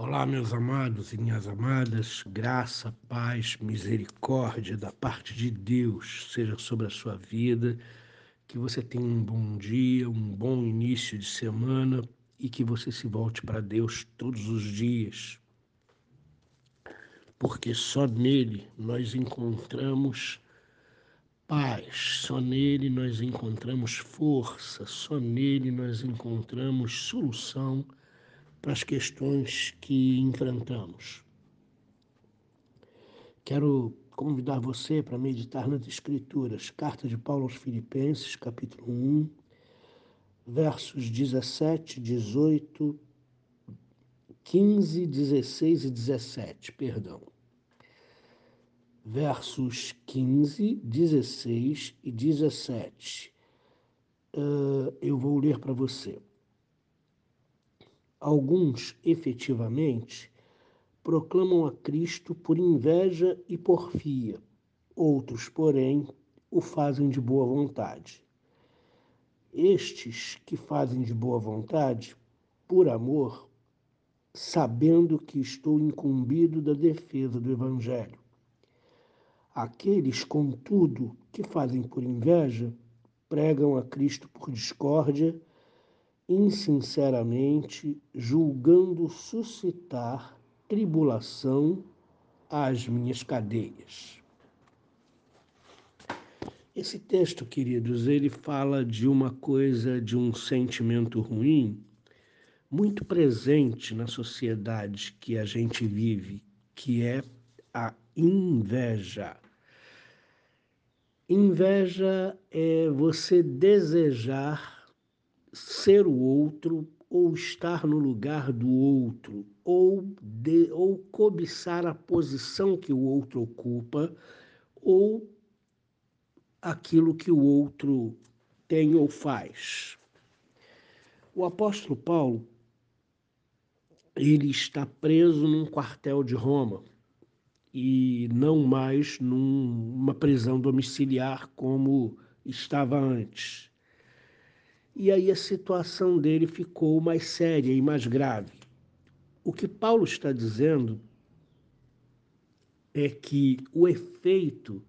Olá, meus amados e minhas amadas, graça, paz, misericórdia da parte de Deus seja sobre a sua vida, que você tenha um bom dia, um bom início de semana e que você se volte para Deus todos os dias, porque só nele nós encontramos paz, só nele nós encontramos força, só nele nós encontramos solução para as questões que enfrentamos. Quero convidar você para meditar nas Escrituras, carta de Paulo aos Filipenses, capítulo 1, versos 17, 18, 15, 16 e 17, perdão. Versos 15, 16 e 17. Uh, eu vou ler para você. Alguns, efetivamente, proclamam a Cristo por inveja e porfia, outros, porém, o fazem de boa vontade. Estes que fazem de boa vontade, por amor, sabendo que estou incumbido da defesa do Evangelho. Aqueles, contudo, que fazem por inveja, pregam a Cristo por discórdia insinceramente, julgando suscitar tribulação às minhas cadeias. Esse texto, queridos, ele fala de uma coisa, de um sentimento ruim, muito presente na sociedade que a gente vive, que é a inveja. Inveja é você desejar ser o outro ou estar no lugar do outro, ou, de, ou cobiçar a posição que o outro ocupa, ou aquilo que o outro tem ou faz. O apóstolo Paulo, ele está preso num quartel de Roma e não mais numa prisão domiciliar como estava antes. E aí a situação dele ficou mais séria e mais grave. O que Paulo está dizendo é que o efeito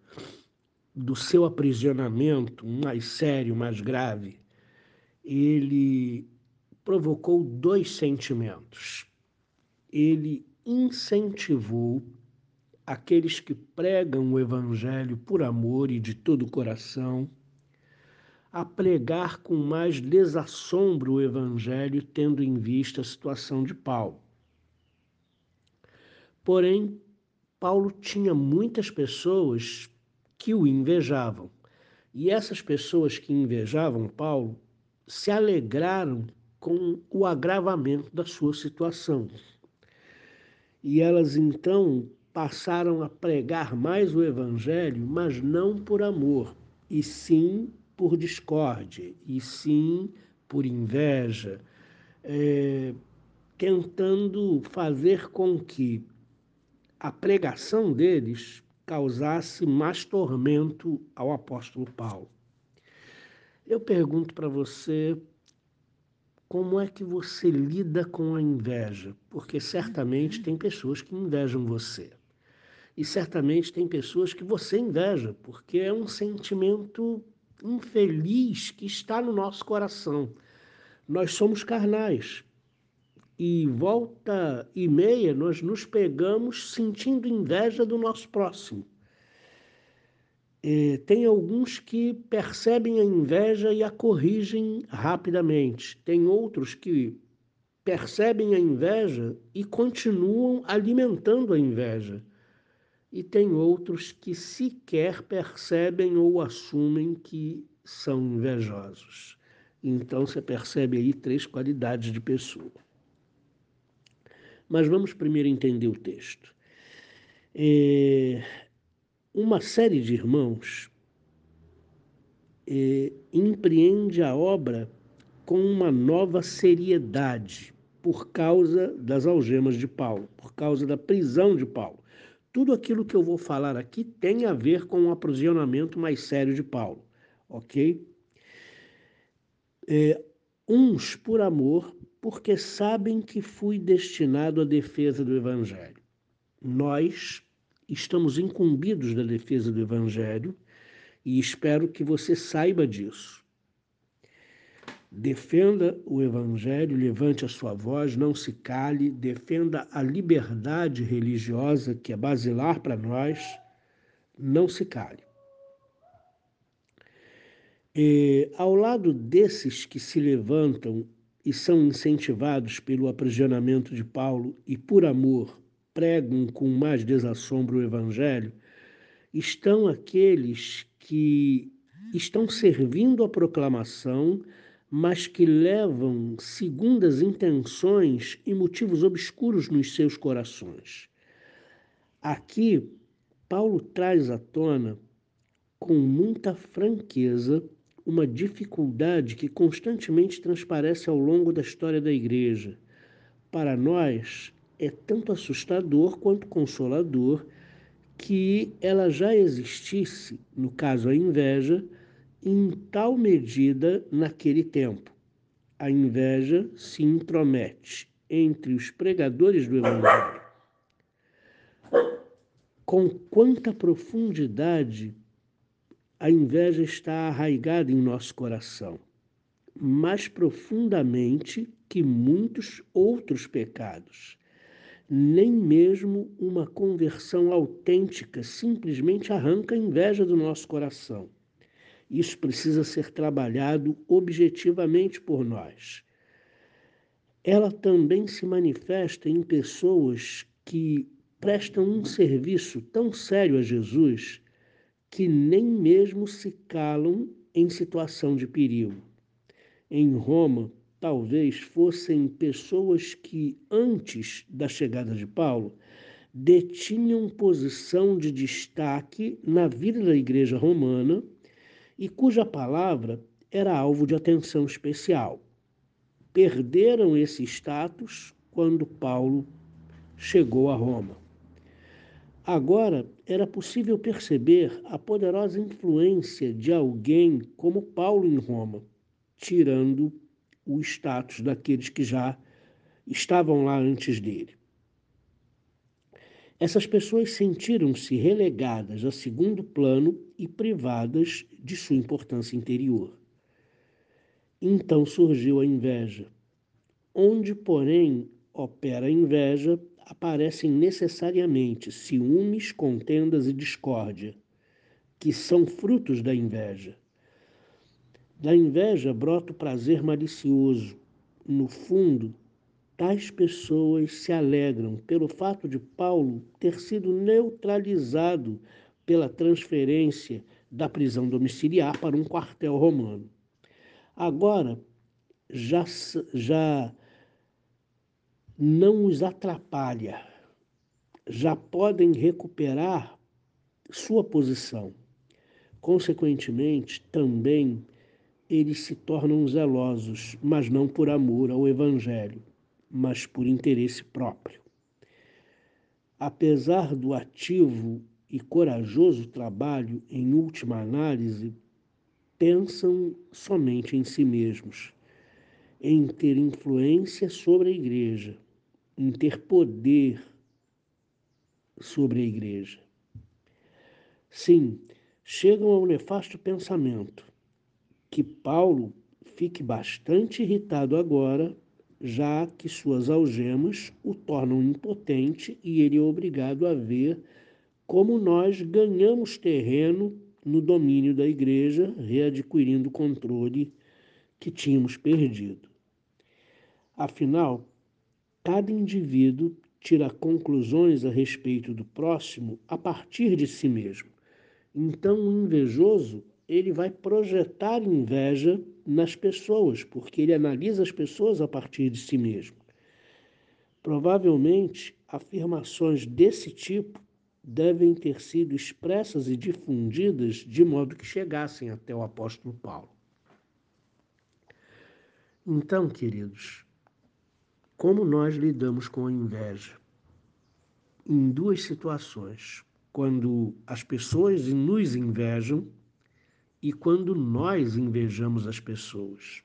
do seu aprisionamento mais sério, mais grave, ele provocou dois sentimentos. Ele incentivou aqueles que pregam o evangelho por amor e de todo o coração a pregar com mais desassombro o Evangelho, tendo em vista a situação de Paulo. Porém, Paulo tinha muitas pessoas que o invejavam. E essas pessoas que invejavam Paulo se alegraram com o agravamento da sua situação. E elas então passaram a pregar mais o evangelho, mas não por amor, e sim por discórdia, e sim por inveja, é, tentando fazer com que a pregação deles causasse mais tormento ao apóstolo Paulo. Eu pergunto para você como é que você lida com a inveja? Porque certamente tem pessoas que invejam você. E certamente tem pessoas que você inveja, porque é um sentimento infeliz que está no nosso coração. Nós somos carnais. E volta e meia nós nos pegamos sentindo inveja do nosso próximo. É, tem alguns que percebem a inveja e a corrigem rapidamente. Tem outros que percebem a inveja e continuam alimentando a inveja e tem outros que sequer percebem ou assumem que são invejosos. Então você percebe aí três qualidades de pessoa. Mas vamos primeiro entender o texto. É, uma série de irmãos é, empreende a obra com uma nova seriedade por causa das algemas de Paulo, por causa da prisão de Paulo. Tudo aquilo que eu vou falar aqui tem a ver com o aprisionamento mais sério de Paulo, ok? É, uns por amor porque sabem que fui destinado à defesa do Evangelho. Nós estamos incumbidos da defesa do Evangelho e espero que você saiba disso. Defenda o Evangelho, levante a sua voz, não se cale, defenda a liberdade religiosa que é basilar para nós, não se cale. E, ao lado desses que se levantam e são incentivados pelo aprisionamento de Paulo e, por amor, pregam com mais desassombro o Evangelho, estão aqueles que estão servindo a proclamação, mas que levam segundas intenções e motivos obscuros nos seus corações. Aqui, Paulo traz à tona, com muita franqueza, uma dificuldade que constantemente transparece ao longo da história da igreja. Para nós, é tanto assustador quanto consolador que ela já existisse, no caso a inveja, em tal medida naquele tempo. A inveja se intromete entre os pregadores do Evangelho. Com quanta profundidade a inveja está arraigada em nosso coração, mais profundamente que muitos outros pecados. Nem mesmo uma conversão autêntica simplesmente arranca a inveja do nosso coração. Isso precisa ser trabalhado objetivamente por nós. Ela também se manifesta em pessoas que prestam um serviço tão sério a Jesus que nem mesmo se calam em situação de perigo. Em Roma, talvez fossem pessoas que, antes da chegada de Paulo, detinham posição de destaque na vida da igreja romana e cuja palavra era alvo de atenção especial. Perderam esse status quando Paulo chegou a Roma. Agora era possível perceber a poderosa influência de alguém como Paulo em Roma, tirando o status daqueles que já estavam lá antes dele. Essas pessoas sentiram-se relegadas a segundo plano e privadas de sua importância interior. Então surgiu a inveja. Onde, porém, opera a inveja, aparecem necessariamente ciúmes, contendas e discórdia, que são frutos da inveja. Da inveja brota o prazer malicioso. No fundo, tais pessoas se alegram pelo fato de Paulo ter sido neutralizado pela transferência da prisão domiciliar para um quartel romano. Agora, já, já não os atrapalha, já podem recuperar sua posição. Consequentemente, também eles se tornam zelosos, mas não por amor ao Evangelho, mas por interesse próprio. Apesar do ativo e corajoso trabalho, em última análise, pensam somente em si mesmos, em ter influência sobre a igreja em ter poder sobre a igreja. Sim, chegam ao nefasto pensamento que Paulo fique bastante irritado agora, já que suas algemas o tornam impotente e ele é obrigado a ver como nós ganhamos terreno no domínio da igreja, readquirindo o controle que tínhamos perdido. Afinal, cada indivíduo tira conclusões a respeito do próximo a partir de si mesmo. Então, o invejoso, ele vai projetar inveja nas pessoas, porque ele analisa as pessoas a partir de si mesmo. Provavelmente, afirmações desse tipo devem ter sido expressas e difundidas de modo que chegassem até o apóstolo Paulo. Então, queridos, como nós lidamos com a inveja? Em duas situações. Quando as pessoas nos invejam e quando nós invejamos as pessoas.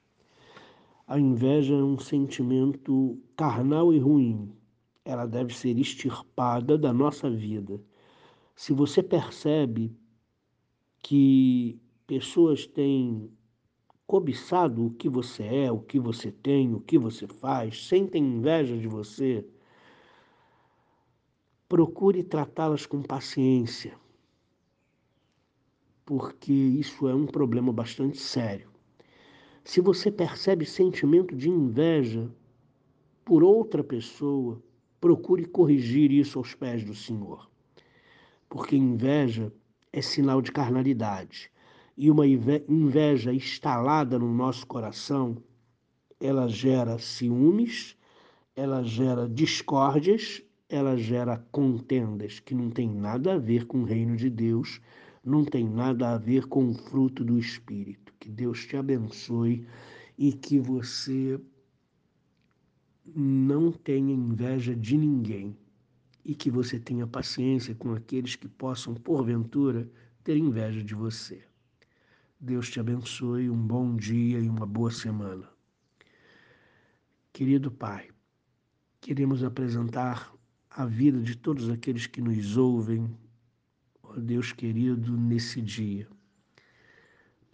A inveja é um sentimento carnal e ruim. Ela deve ser extirpada da nossa vida. Se você percebe que pessoas têm cobiçado o que você é, o que você tem, o que você faz, sentem inveja de você, procure tratá-las com paciência, porque isso é um problema bastante sério. Se você percebe sentimento de inveja por outra pessoa, procure corrigir isso aos pés do Senhor. Porque inveja é sinal de carnalidade. E uma inveja instalada no nosso coração, ela gera ciúmes, ela gera discórdias, ela gera contendas que não tem nada a ver com o reino de Deus, não tem nada a ver com o fruto do Espírito. Que Deus te abençoe e que você não tenha inveja de ninguém e que você tenha paciência com aqueles que possam, porventura, ter inveja de você. Deus te abençoe, um bom dia e uma boa semana. Querido Pai, queremos apresentar a vida de todos aqueles que nos ouvem, ó Deus querido, nesse dia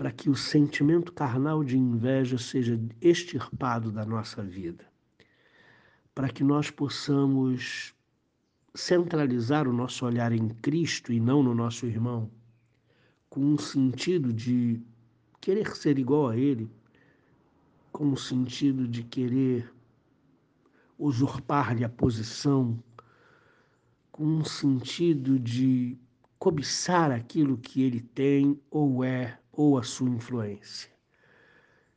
para que o sentimento carnal de inveja seja extirpado da nossa vida, para que nós possamos centralizar o nosso olhar em Cristo e não no nosso irmão, com um sentido de querer ser igual a Ele, com um sentido de querer usurpar-lhe a posição, com um sentido de cobiçar aquilo que ele tem ou é ou a sua influência.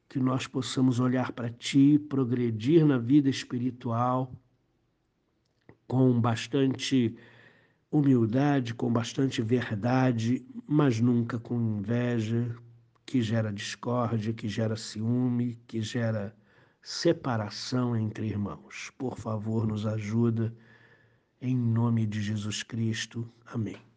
Que nós possamos olhar para Ti, progredir na vida espiritual com bastante humildade, com bastante verdade, mas nunca com inveja, que gera discórdia, que gera ciúme, que gera separação entre irmãos. Por favor, nos ajuda. Em nome de Jesus Cristo. Amém.